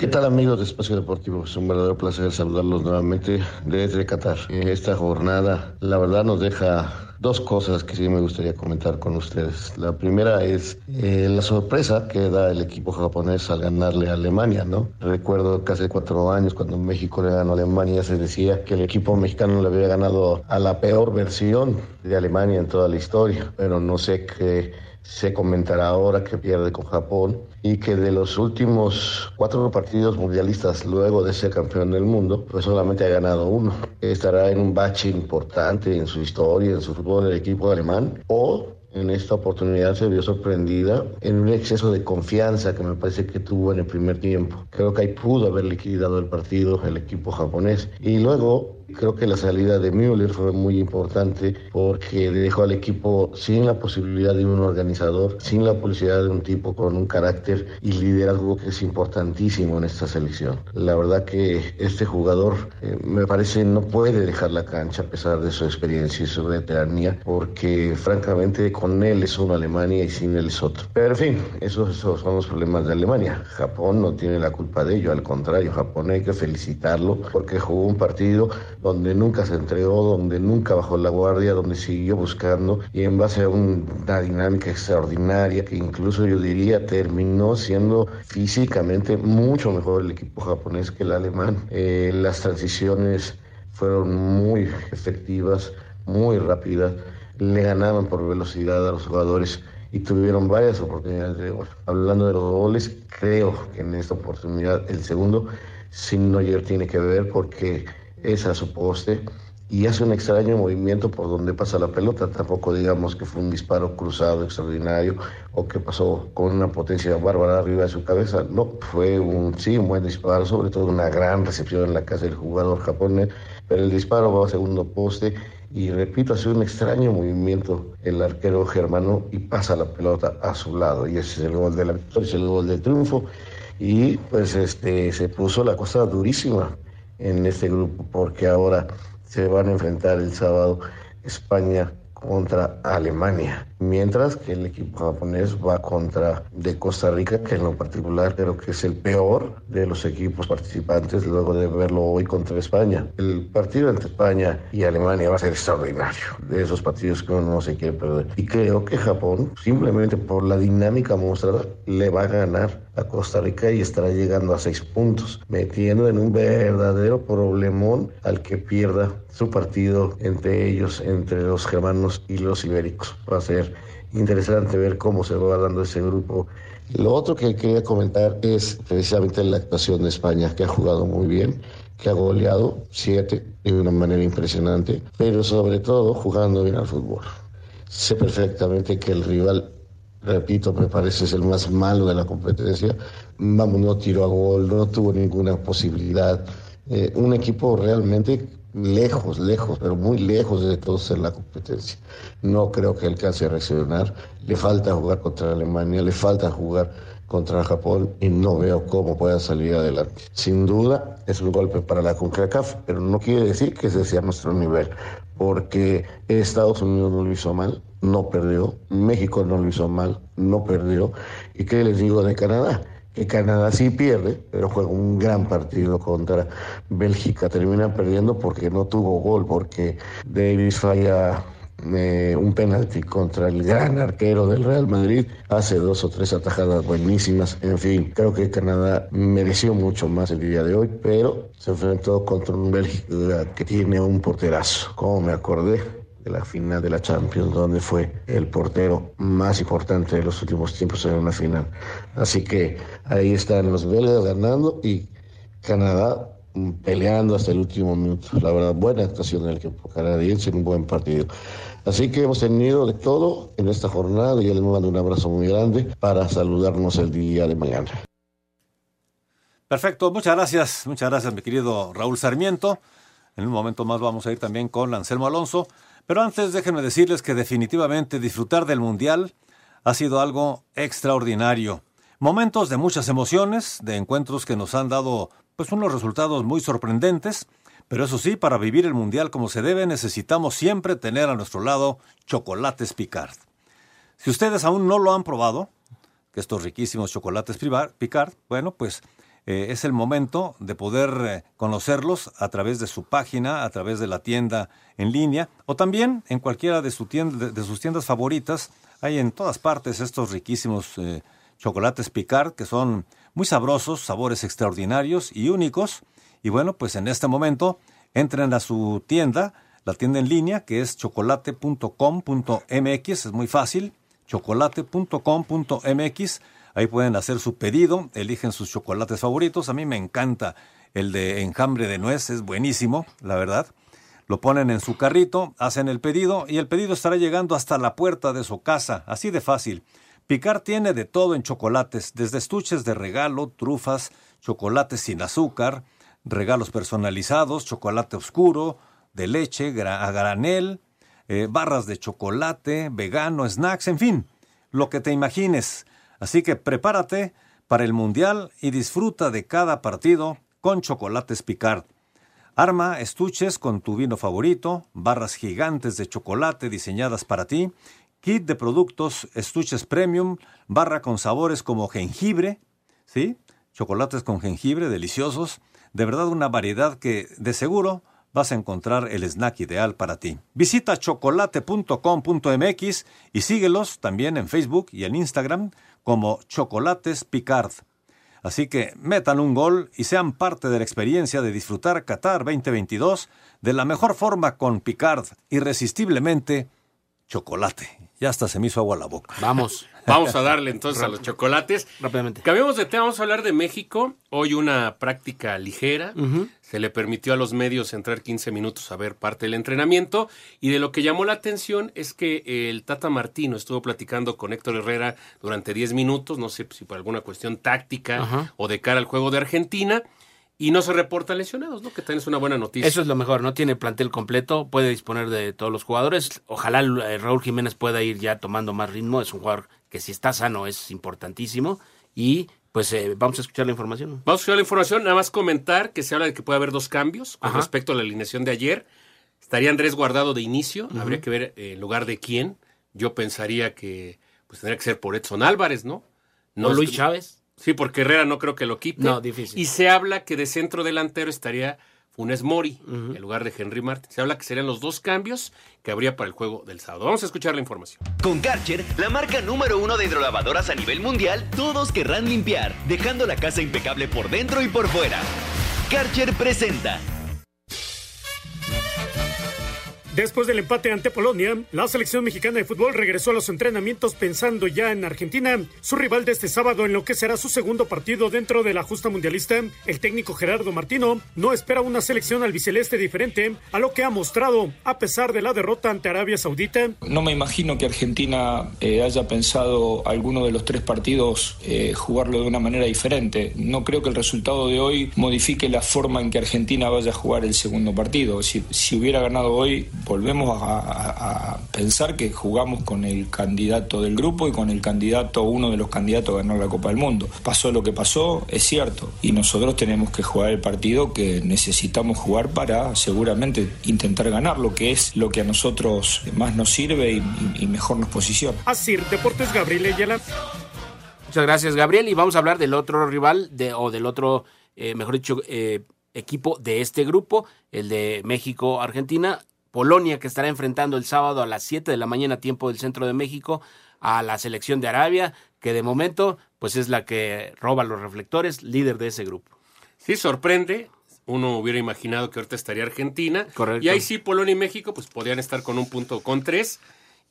¿Qué tal amigos de Espacio Deportivo? Es un verdadero placer saludarlos nuevamente desde Qatar. Esta jornada, la verdad, nos deja dos cosas que sí me gustaría comentar con ustedes. La primera es eh, la sorpresa que da el equipo japonés al ganarle a Alemania, ¿no? Recuerdo que hace cuatro años cuando México le ganó a Alemania se decía que el equipo mexicano le había ganado a la peor versión de Alemania en toda la historia, pero no sé qué se comentará ahora que pierde con Japón y que de los últimos cuatro partidos mundialistas luego de ser campeón del mundo, pues solamente ha ganado uno. Estará en un bache importante en su historia, en su fútbol del equipo alemán, o en esta oportunidad se vio sorprendida en un exceso de confianza que me parece que tuvo en el primer tiempo. Creo que ahí pudo haber liquidado el partido el equipo japonés. Y luego creo que la salida de Müller fue muy importante porque dejó al equipo sin la posibilidad de un organizador, sin la posibilidad de un tipo con un carácter y liderazgo que es importantísimo en esta selección. La verdad que este jugador eh, me parece no puede dejar la cancha a pesar de su experiencia y su veteranía porque francamente con él es uno Alemania y sin él es otro. Pero en fin, esos, esos son los problemas de Alemania. Japón no tiene la culpa de ello, al contrario, Japón hay que felicitarlo porque jugó un partido donde nunca se entregó, donde nunca bajó la guardia, donde siguió buscando y en base a un- una dinámica extraordinaria que incluso yo diría terminó siendo físicamente mucho mejor el equipo japonés que el alemán. Eh, las transiciones fueron muy efectivas, muy rápidas, le ganaban por velocidad a los jugadores y tuvieron varias oportunidades de gol. Hablando de los goles, creo que en esta oportunidad el segundo sin Neuer tiene que ver porque es a su poste y hace un extraño movimiento por donde pasa la pelota. Tampoco digamos que fue un disparo cruzado extraordinario o que pasó con una potencia bárbara arriba de su cabeza. No, fue un sí, un buen disparo, sobre todo una gran recepción en la casa del jugador japonés, pero el disparo va a segundo poste y repito, hace un extraño movimiento el arquero germano y pasa la pelota a su lado y ese es el gol de la victoria, es el gol del triunfo y pues este se puso la cosa durísima en este grupo porque ahora se van a enfrentar el sábado España contra Alemania, mientras que el equipo japonés va contra de Costa Rica, que en lo particular creo que es el peor de los equipos participantes luego de verlo hoy contra España. El partido entre España y Alemania va a ser extraordinario, de esos partidos que uno no se quiere perder. Y creo que Japón, simplemente por la dinámica mostrada, le va a ganar a Costa Rica y estará llegando a seis puntos, metiendo en un verdadero problemón al que pierda su partido entre ellos, entre los germanos y los ibéricos. Va a ser interesante ver cómo se va dando ese grupo. Lo otro que quería comentar es precisamente la actuación de España, que ha jugado muy bien, que ha goleado siete de una manera impresionante, pero sobre todo jugando bien al fútbol. Sé perfectamente que el rival repito, me parece es el más malo de la competencia. Vamos, no tiró a gol, no tuvo ninguna posibilidad. eh, un equipo realmente lejos, lejos, pero muy lejos de todos en la competencia. No creo que alcance a reaccionar. Le falta jugar contra Alemania, le falta jugar contra Japón y no veo cómo pueda salir adelante. Sin duda es un golpe para la CONCACAF, pero no quiere decir que ese sea nuestro nivel, porque Estados Unidos no lo hizo mal, no perdió, México no lo hizo mal, no perdió. ¿Y qué les digo de Canadá? Canadá sí pierde, pero juega un gran partido contra Bélgica. Termina perdiendo porque no tuvo gol, porque Davis falla eh, un penalti contra el gran arquero del Real Madrid, hace dos o tres atajadas buenísimas. En fin, creo que Canadá mereció mucho más el día de hoy, pero se enfrentó contra un Bélgica que tiene un porterazo. Como me acordé, de la final de la Champions, donde fue el portero más importante de los últimos tiempos en una final. Así que ahí están los belgas ganando y Canadá mm, peleando hasta el último minuto. La verdad, buena actuación del equipo canadiense en un buen partido. Así que hemos tenido de todo en esta jornada y yo les mando un abrazo muy grande para saludarnos el día de mañana. Perfecto, muchas gracias, muchas gracias mi querido Raúl Sarmiento. En un momento más vamos a ir también con Anselmo Alonso. Pero antes déjenme decirles que definitivamente disfrutar del Mundial ha sido algo extraordinario. Momentos de muchas emociones, de encuentros que nos han dado pues unos resultados muy sorprendentes, pero eso sí, para vivir el Mundial como se debe necesitamos siempre tener a nuestro lado chocolates Picard. Si ustedes aún no lo han probado, que estos riquísimos chocolates Picard, bueno, pues eh, es el momento de poder eh, conocerlos a través de su página, a través de la tienda en línea o también en cualquiera de, sus tiendas favoritas. Hay en todas partes estos riquísimos eh, chocolates Picard que son muy sabrosos, sabores extraordinarios y únicos. Y bueno, pues en este momento entren a su tienda, la tienda en línea que es chocolate.com.mx, es muy fácil, chocolate.com.mx Ahí pueden hacer su pedido, eligen sus chocolates favoritos. A mí me encanta el de enjambre de nuez, es buenísimo, la verdad. Lo ponen en su carrito, hacen el pedido y el pedido estará llegando hasta la puerta de su casa, así de fácil. Picar tiene de todo en chocolates, desde estuches de regalo, trufas, chocolates sin azúcar, regalos personalizados, chocolate oscuro, de leche, a granel, eh, barras de chocolate, vegano, snacks, en fin, lo que te imagines. Así que prepárate para el Mundial y disfruta de cada partido con chocolates Picard. Arma estuches con tu vino favorito, barras gigantes de chocolate diseñadas para ti, kit de productos estuches premium, barra con sabores como jengibre, ¿sí? Chocolates con jengibre deliciosos, de verdad una variedad que de seguro vas a encontrar el snack ideal para ti. Visita chocolate.com.mx y síguelos también en Facebook y en Instagram como Chocolates Picard. Así que metan un gol y sean parte de la experiencia de disfrutar Qatar 2022 de la mejor forma con Picard, irresistiblemente chocolate. Ya hasta se me hizo agua la boca. Vamos, vamos a darle entonces a los chocolates. Rápidamente. Cambiamos de tema, vamos a hablar de México. Hoy una práctica ligera. Se le permitió a los medios entrar 15 minutos a ver parte del entrenamiento. Y de lo que llamó la atención es que el Tata Martino estuvo platicando con Héctor Herrera durante 10 minutos, no sé si por alguna cuestión táctica o de cara al juego de Argentina y no se reporta lesionados, ¿no? Que también es una buena noticia. Eso es lo mejor, no tiene plantel completo, puede disponer de todos los jugadores. Ojalá eh, Raúl Jiménez pueda ir ya tomando más ritmo, es un jugador que si está sano es importantísimo y pues eh, vamos a escuchar la información. Vamos a escuchar la información, nada más comentar que se habla de que puede haber dos cambios con respecto a la alineación de ayer. Estaría Andrés guardado de inicio, habría que ver eh, en lugar de quién. Yo pensaría que pues tendría que ser por Edson Álvarez, ¿no? No Luis Chávez. Sí, porque Herrera no creo que lo quite. No, difícil. Y se habla que de centro delantero estaría Funes Mori en lugar de Henry Martin. Se habla que serían los dos cambios que habría para el juego del sábado. Vamos a escuchar la información. Con Karcher, la marca número uno de hidrolavadoras a nivel mundial, todos querrán limpiar, dejando la casa impecable por dentro y por fuera. Karcher presenta Después del empate ante Polonia, la selección mexicana de fútbol regresó a los entrenamientos pensando ya en Argentina, su rival de este sábado en lo que será su segundo partido dentro de la justa mundialista. El técnico Gerardo Martino no espera una selección albiceleste diferente a lo que ha mostrado a pesar de la derrota ante Arabia Saudita. No me imagino que Argentina eh, haya pensado alguno de los tres partidos eh, jugarlo de una manera diferente. No creo que el resultado de hoy modifique la forma en que Argentina vaya a jugar el segundo partido. Si, si hubiera ganado hoy, volvemos a, pensar que jugamos con el candidato del grupo y con el candidato, uno de los candidatos a ganar la Copa del Mundo. Pasó lo que pasó, es cierto, y nosotros tenemos que jugar el partido que necesitamos jugar para seguramente intentar ganar, lo que es lo que a nosotros más nos sirve y, mejor nos posiciona. Así, Deportes Gabriel Ayala. Muchas gracias, Gabriel. Y vamos a hablar del otro rival, de, o del otro, eh, mejor dicho, eh, equipo de este grupo, el de México-Argentina. Polonia, que estará enfrentando el sábado a las 7 de la mañana, tiempo del centro de México, a la selección de Arabia, que de momento, pues es la que roba los reflectores, líder de ese grupo. Sí, sorprende. Uno hubiera imaginado que ahorita estaría Argentina. Correcto. Y ahí sí, Polonia y México, pues podrían estar con un punto con tres.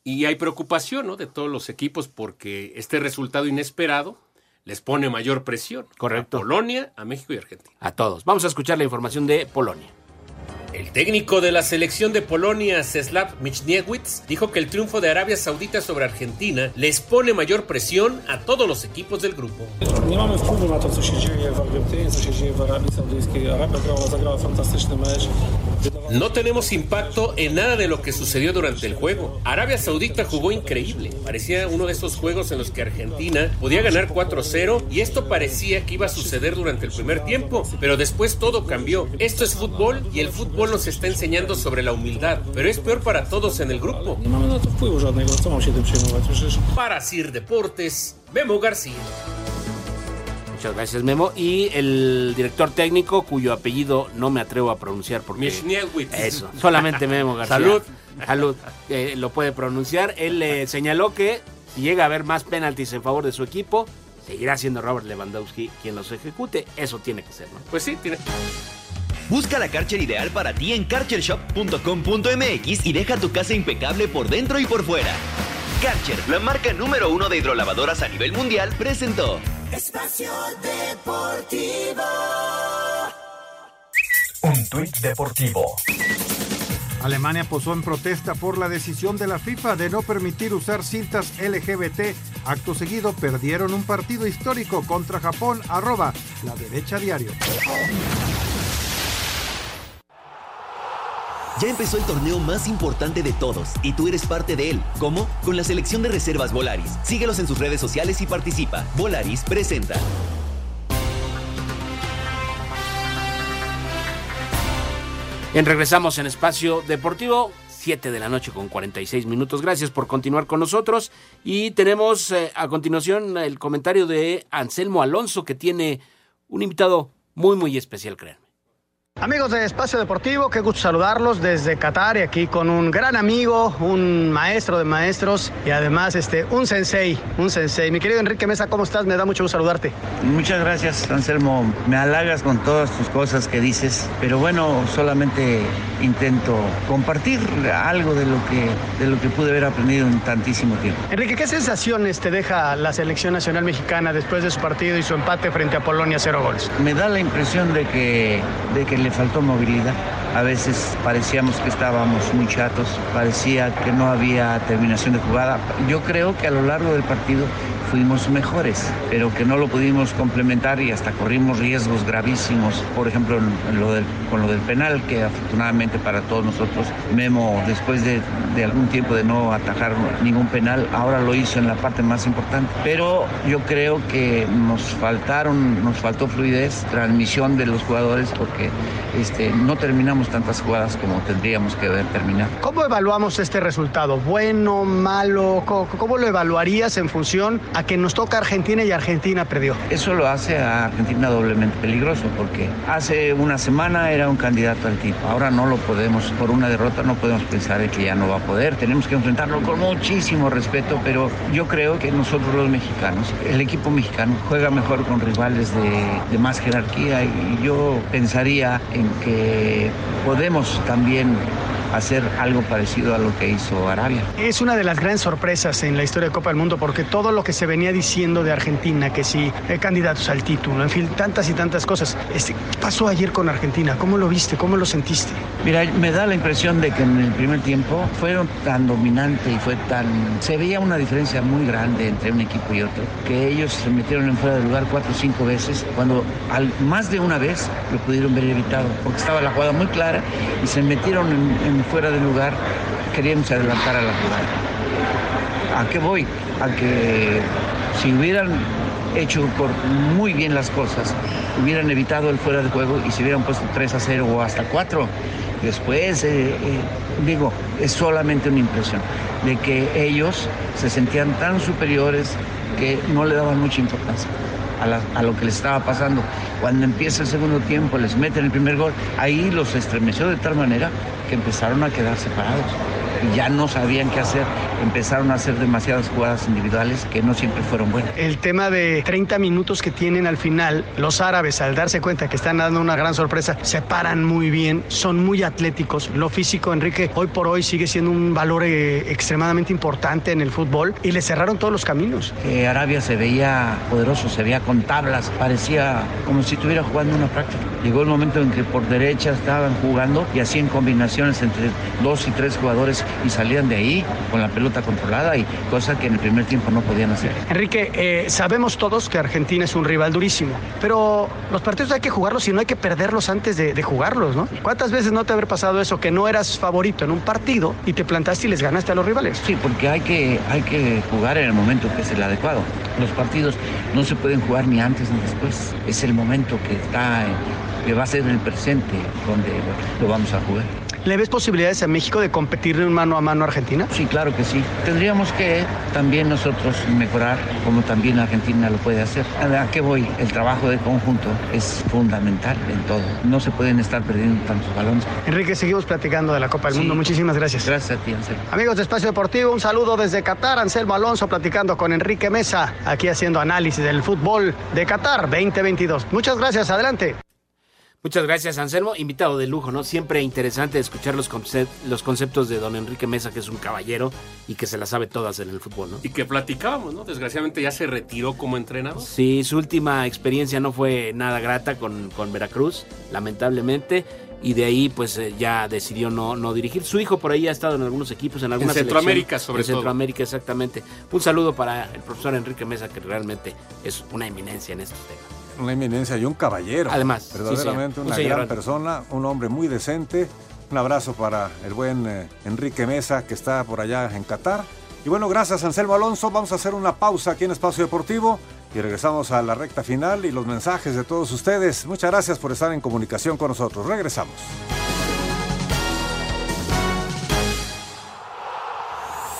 Y hay preocupación, ¿no? De todos los equipos porque este resultado inesperado les pone mayor presión. Correcto. A Polonia, a México y Argentina. A todos. Vamos a escuchar la información de Polonia. El técnico de la selección de Polonia, Ceslav Michniewicz, dijo que el triunfo de Arabia Saudita sobre Argentina les pone mayor presión a todos los equipos del grupo. No tenemos impacto en nada de lo que sucedió durante el juego. Arabia Saudita jugó increíble. Parecía uno de esos juegos en los que Argentina podía ganar 4-0 y esto parecía que iba a suceder durante el primer tiempo, pero después todo cambió. Esto es fútbol y el fútbol nos está enseñando sobre la humildad, pero es peor para todos en el grupo. Para Sir Deportes, Memo García. Muchas gracias, Memo. Y el director técnico, cuyo apellido no me atrevo a pronunciar porque... Eso, solamente Memo García. Salud. Salud, eh, lo puede pronunciar. Él le señaló que si llega a haber más penaltis en favor de su equipo, seguirá siendo Robert Lewandowski quien los ejecute. Eso tiene que ser, ¿no? Pues sí, tiene... Busca la Karcher ideal para ti en karchershop.com.mx y deja tu casa impecable por dentro y por fuera. Karcher, la marca número uno de hidrolavadoras a nivel mundial, presentó Espacio Deportivo. Un tuit deportivo. Alemania posó en protesta por la decisión de la FIFA de no permitir usar cintas LGBT. Acto seguido perdieron un partido histórico contra Japón, arroba la derecha diario. Ya empezó el torneo más importante de todos y tú eres parte de él. ¿Cómo? Con la selección de reservas Volaris. Síguelos en sus redes sociales y participa. Volaris presenta. Bien, regresamos en Espacio Deportivo. 7 de la noche con 46 minutos. Gracias por continuar con nosotros. Y tenemos eh, a continuación el comentario de Anselmo Alonso, que tiene un invitado muy, muy especial, créanme. Amigos de Espacio Deportivo, qué gusto saludarlos desde Qatar y aquí con un gran amigo, un maestro de maestros y además este, un sensei, un sensei. Mi querido Enrique Mesa, ¿cómo estás? Me da mucho gusto saludarte. Muchas gracias, Anselmo. Me halagas con todas tus cosas que dices, pero bueno, solamente intento compartir algo de lo que, de lo que pude haber aprendido en tantísimo tiempo. Enrique, ¿qué sensaciones te deja la selección nacional mexicana después de su partido y su empate frente a Polonia cero goles? Me da la impresión de que, de que le faltó movilidad. A veces parecíamos que estábamos muy chatos, parecía que no había terminación de jugada. Yo creo que a lo largo del partido fuimos mejores, pero que no lo pudimos complementar y hasta corrimos riesgos gravísimos. Por ejemplo, en lo del, con lo del penal, que afortunadamente para todos nosotros, Memo, después de, de algún tiempo de no atajar ningún penal, ahora lo hizo en la parte más importante. Pero yo creo que nos faltaron, nos faltó fluidez, transmisión de los jugadores, porque este, no terminamos tantas jugadas como tendríamos que haber terminado. ¿Cómo evaluamos este resultado? ¿Bueno, malo? ¿Cómo, cómo lo evaluarías en función a que nos toca Argentina y Argentina perdió? Eso lo hace a Argentina doblemente peligroso porque hace una semana era un candidato al tipo. Ahora no lo podemos, por una derrota no podemos pensar en que ya no va a poder. Tenemos que enfrentarlo con muchísimo respeto, pero yo creo que nosotros los mexicanos, el equipo mexicano juega mejor con rivales de más jerarquía y yo pensaría en que podemos también hacer algo parecido a lo que hizo Arabia. Es una de las grandes sorpresas en la historia de Copa del Mundo porque todo lo que se venía diciendo de Argentina, que si eh, candidatos al título, en fin, tantas y tantas cosas. Este, ¿Qué pasó ayer con Argentina? ¿Cómo lo viste? ¿Cómo lo sentiste? Mira, me da la impresión de que en el primer tiempo fueron tan dominante y fue tan... Se veía una diferencia muy grande entre un equipo y otro, que ellos se metieron en fuera de lugar cuatro o cinco veces, cuando al, más de una vez lo pudieron ver evitado, porque estaba la jugada muy clara y se metieron en, en fuera de lugar queriéndose adelantar a la jugada. ¿A qué voy? A que si hubieran hecho por muy bien las cosas, hubieran evitado el fuera de juego y se hubieran puesto 3 a 0 o hasta 4. Después, eh, eh, digo, es solamente una impresión de que ellos se sentían tan superiores que no le daban mucha importancia. A, lo que les estaba pasando. Cuando empieza el segundo tiempo, les meten el primer gol, ahí los estremeció de tal manera que empezaron a quedar separados ya no sabían qué hacer. Empezaron a hacer demasiadas jugadas individuales que no siempre fueron buenas. El tema de 30 minutos que tienen al final, los árabes al darse cuenta que están dando una gran sorpresa, se paran muy bien, son muy atléticos. Lo físico, Enrique, hoy por hoy sigue siendo un valor eh, extremadamente importante en el fútbol y le cerraron todos los caminos. Arabia se veía poderoso, se veía con tablas, parecía como si estuviera jugando una práctica. Llegó el momento en que por derecha estaban jugando y hacían combinaciones entre dos y tres jugadores y salían de ahí con la pelota controlada y cosa que en el primer tiempo no podían hacer. Enrique, eh, sabemos todos que Argentina es un rival durísimo, pero los partidos hay que jugarlos y no hay que perderlos antes de, de jugarlos, ¿no? ¿Cuántas veces no te haber pasado eso, que no eras favorito en un partido y te plantaste y les ganaste a los rivales? Sí, porque hay que, hay que jugar en el momento que es el adecuado. Los partidos no se pueden jugar ni antes ni después. Es el momento que está, que va a ser el presente donde lo vamos a jugar. ¿Le ves posibilidades a México de competir de un mano a mano a Argentina? Sí, claro que sí. Tendríamos que también nosotros mejorar como también Argentina lo puede hacer. ¿A qué voy? El trabajo de conjunto es fundamental en todo. No se pueden estar perdiendo tantos balones. Enrique, seguimos platicando de la Copa del sí. Mundo. Muchísimas gracias. Gracias a ti, Anselmo. Amigos de Espacio Deportivo, un saludo desde Qatar. Anselmo Alonso platicando con Enrique Mesa, aquí haciendo análisis del fútbol de Qatar 2022. Muchas gracias. Adelante. Muchas gracias, Anselmo. Invitado de lujo, ¿no? Siempre interesante escuchar los, concep los conceptos de don Enrique Mesa, que es un caballero y que se las sabe todas en el fútbol, ¿no? Y que platicábamos, ¿no? Desgraciadamente ya se retiró como entrenador. Sí, su última experiencia no fue nada grata con, con Veracruz, lamentablemente. Y de ahí, pues eh, ya decidió no, no dirigir. Su hijo por ahí ha estado en algunos equipos, en algunas En Centroamérica, sobre en todo. En Centroamérica, exactamente. Un saludo para el profesor Enrique Mesa, que realmente es una eminencia en estos temas una eminencia y un caballero. Además, verdaderamente sí, una un gran persona, un hombre muy decente. Un abrazo para el buen eh, Enrique Mesa que está por allá en Qatar. Y bueno, gracias Anselmo Alonso. Vamos a hacer una pausa aquí en Espacio Deportivo y regresamos a la recta final y los mensajes de todos ustedes. Muchas gracias por estar en comunicación con nosotros. Regresamos.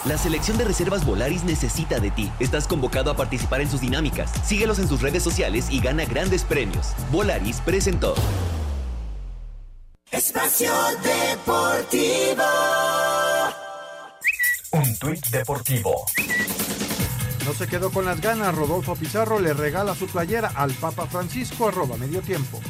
La selección de reservas Volaris necesita de ti. Estás convocado a participar en sus dinámicas. Síguelos en sus redes sociales y gana grandes premios. Volaris presentó. Espacio Deportivo. Un tuit deportivo. No se quedó con las ganas. Rodolfo Pizarro le regala su playera al Papa Francisco arroba medio tiempo.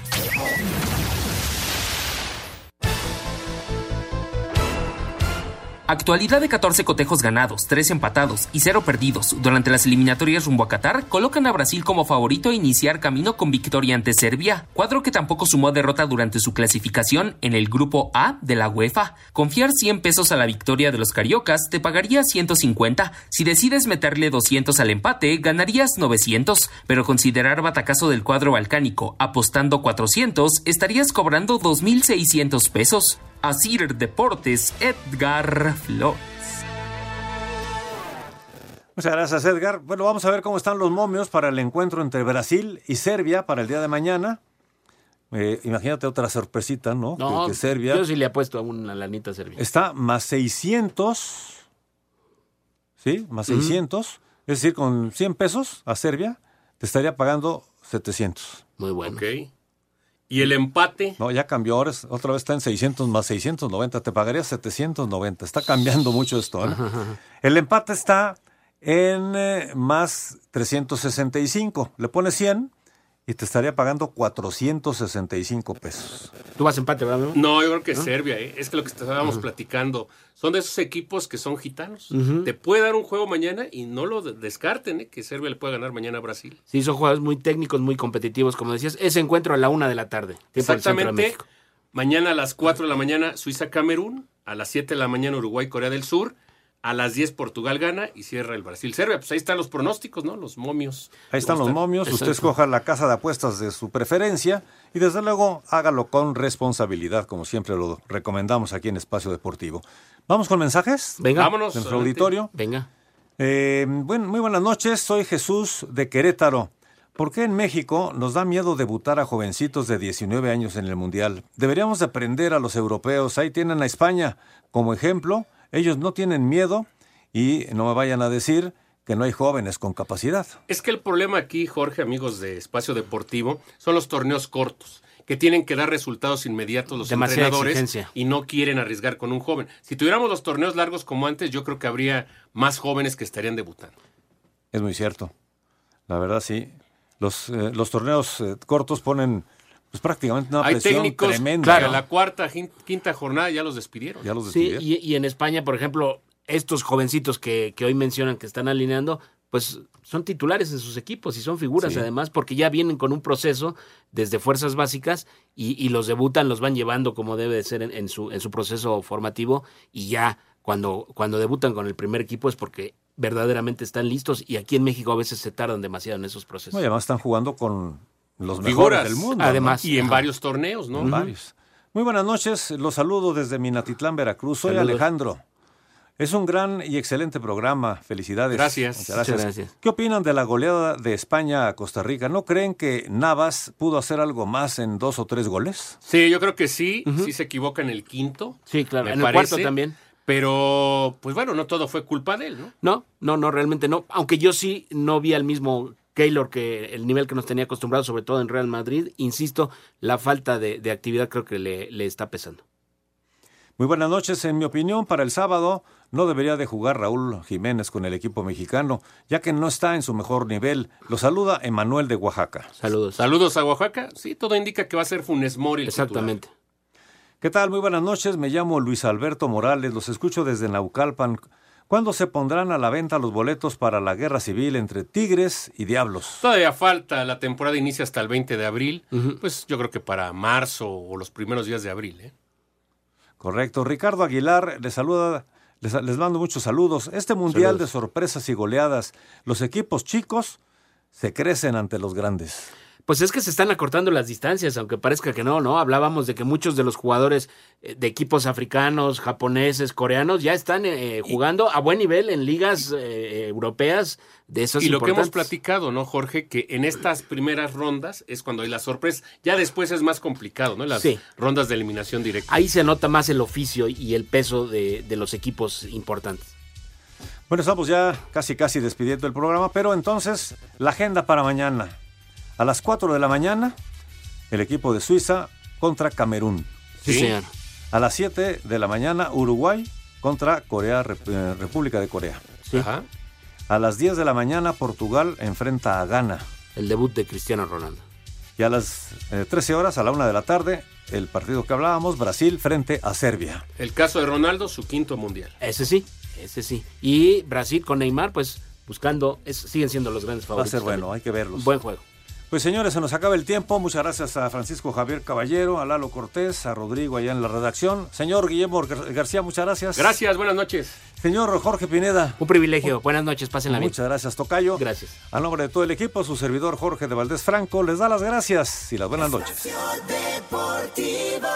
Actualidad de 14 cotejos ganados, 3 empatados y 0 perdidos durante las eliminatorias rumbo a Qatar colocan a Brasil como favorito a iniciar camino con victoria ante Serbia, cuadro que tampoco sumó derrota durante su clasificación en el grupo A de la UEFA. Confiar 100 pesos a la victoria de los cariocas te pagaría 150. Si decides meterle 200 al empate, ganarías 900, pero considerar batacazo del cuadro balcánico apostando 400 estarías cobrando 2600 pesos. Asir Deportes, Edgar Flores. Muchas gracias, Edgar. Bueno, vamos a ver cómo están los momios para el encuentro entre Brasil y Serbia para el día de mañana. Eh, imagínate otra sorpresita, ¿no? No, que, que Serbia yo sí le apuesto a una lanita a Serbia. Está más 600, ¿sí? Más Ujú. 600. Es decir, con 100 pesos a Serbia te estaría pagando 700. Muy bueno. Ok. ¿Y el empate? No, ya cambió, ahora es- otra vez está en 600 más 690, te pagaría 790. Está cambiando mucho esto. ¿eh? El empate está en eh, más 365. Le pones 100 y te estaría pagando 465 pesos. Tú vas empate, ¿verdad? Memo? No, yo creo que ¿No? Serbia, ¿eh? es que lo que estábamos platicando, son de esos equipos que son gitanos. Te puede dar un juego mañana y no lo de- descarten, ¿eh? que Serbia le puede ganar mañana a Brasil. Sí, son jugadores muy técnicos, muy competitivos, como decías. Ese encuentro a la una de la tarde. Exactamente. Mañana a las 4 de la mañana Suiza-Camerún, a las 7 de la mañana Uruguay-Corea del Sur, a las 10 Portugal gana y cierra el Brasil-Serbia. Pues ahí están los pronósticos, ¿no? Los momios. Ahí están ¿Cómo los momios, usted escoja la casa de apuestas de su preferencia y desde luego hágalo con responsabilidad, como siempre lo recomendamos aquí en Espacio Deportivo. ¿Vamos con mensajes? Venga. Vámonos, De nuestro auditorio. Venga. Eh, buen- muy buenas noches, soy Jesús de Querétaro. ¿Por qué en México nos da miedo debutar a jovencitos de 19 años en el Mundial? Deberíamos de aprender a los europeos. Ahí tienen a España como ejemplo. Ellos no tienen miedo y no me vayan a decir que no hay jóvenes con capacidad. Es que el problema aquí, Jorge, amigos de Espacio Deportivo, son los torneos cortos, que tienen que dar resultados inmediatos los Demasiada entrenadores exigencia. y no quieren arriesgar con un joven. Si tuviéramos los torneos largos como antes, yo creo que habría más jóvenes que estarían debutando. Es muy cierto. La verdad, sí. Los, eh, los torneos eh, cortos ponen pues, prácticamente una Hay presión técnicos tremenda. que a la cuarta, quinta jornada ya los despidieron. Ya los Sí, y, y en España, por ejemplo, estos jovencitos que, que hoy mencionan que están alineando, pues son titulares en sus equipos y son figuras Sí. además, porque ya vienen con un proceso desde fuerzas básicas y, y los debutan, los van llevando como debe de ser en, en su, en su proceso formativo y ya cuando, cuando debutan con el primer equipo es porque verdaderamente están listos y aquí en México a veces se tardan demasiado en esos procesos. No, y además están jugando con los mejores Figuras del mundo. Además. Y en Ajá. varios torneos, ¿no? Varios. Muy buenas noches, los saludo desde Minatitlán, Veracruz. Soy Saludos. Alejandro. Es un gran y excelente programa. Felicidades. Gracias. Muchas gracias. Muchas gracias. ¿Qué opinan de la goleada de España a Costa Rica? ¿No creen que Navas pudo hacer algo más en dos o tres goles? Sí, yo creo que sí, sí se equivoca en el quinto. Sí, claro, me en el cuarto también. Pero, pues bueno, no todo fue culpa de él, ¿no? No, no, no, realmente no. Aunque yo sí no vi al mismo Keylor que el nivel que nos tenía acostumbrado, sobre todo en Real Madrid. Insisto, la falta de, de actividad creo que le, le está pesando. Muy buenas noches. En mi opinión, para el sábado no debería de jugar Raúl Jiménez con el equipo mexicano, ya que no está en su mejor nivel. Lo saluda Emanuel de Oaxaca. Saludos. Saludos a Oaxaca. Sí, todo indica que va a ser Funes Mori el Exactamente. ¿Qué tal? Muy buenas noches. Me llamo Luis Alberto Morales. Los escucho desde Naucalpan. ¿Cuándo se pondrán a la venta los boletos para la guerra civil entre Tigres y Diablos? Todavía falta, la temporada inicia hasta el 20 de abril, pues yo creo que para marzo o los primeros días de abril. ¿eh? Correcto. Ricardo Aguilar les saluda. Les, les mando muchos saludos. Este mundial Saludos. de sorpresas y goleadas, los equipos chicos se crecen ante los grandes. Pues es que se están acortando las distancias, aunque parezca que no, ¿no? Hablábamos de que muchos de los jugadores eh, de equipos africanos, japoneses, coreanos ya están eh, jugando a buen nivel en ligas eh, europeas de esas Y lo que hemos platicado, ¿no, Jorge? Que en estas primeras rondas es cuando hay la sorpresa. Ya después es más complicado, ¿no? Las Sí. rondas de eliminación directa. Ahí se nota más el oficio y el peso de, de los equipos importantes. Bueno, estamos ya casi casi despidiendo el programa, pero entonces la agenda para mañana. A las 4 de la mañana, el equipo de Suiza contra Camerún. Sí, señor. A las 7 de la mañana, Uruguay contra Corea, Rep- eh, República de Corea. Ajá. A las 10 de la mañana, Portugal enfrenta a Ghana. El debut de Cristiano Ronaldo. Y a las eh, 13 horas, a la 1 de la tarde, el partido que hablábamos, Brasil frente a Serbia. El caso de Ronaldo, su quinto mundial. Ese sí, ese sí. Y Brasil con Neymar, pues buscando, es- siguen siendo los grandes Va a favoritos. ser bueno, también. hay que verlos. Buen juego. Pues señores, se nos acaba el tiempo. Muchas gracias a Francisco Javier Caballero, a Lalo Cortés, a Rodrigo allá en la redacción. Señor Guillermo Gar- García, muchas gracias. Gracias, buenas noches. Señor Jorge Pineda. Un privilegio. Buenas noches, pásenla bien. Muchas gracias, Tocayo. Gracias. A nombre de todo el equipo, su servidor Jorge de Valdés Franco les da las gracias y las buenas noches. Deportivo.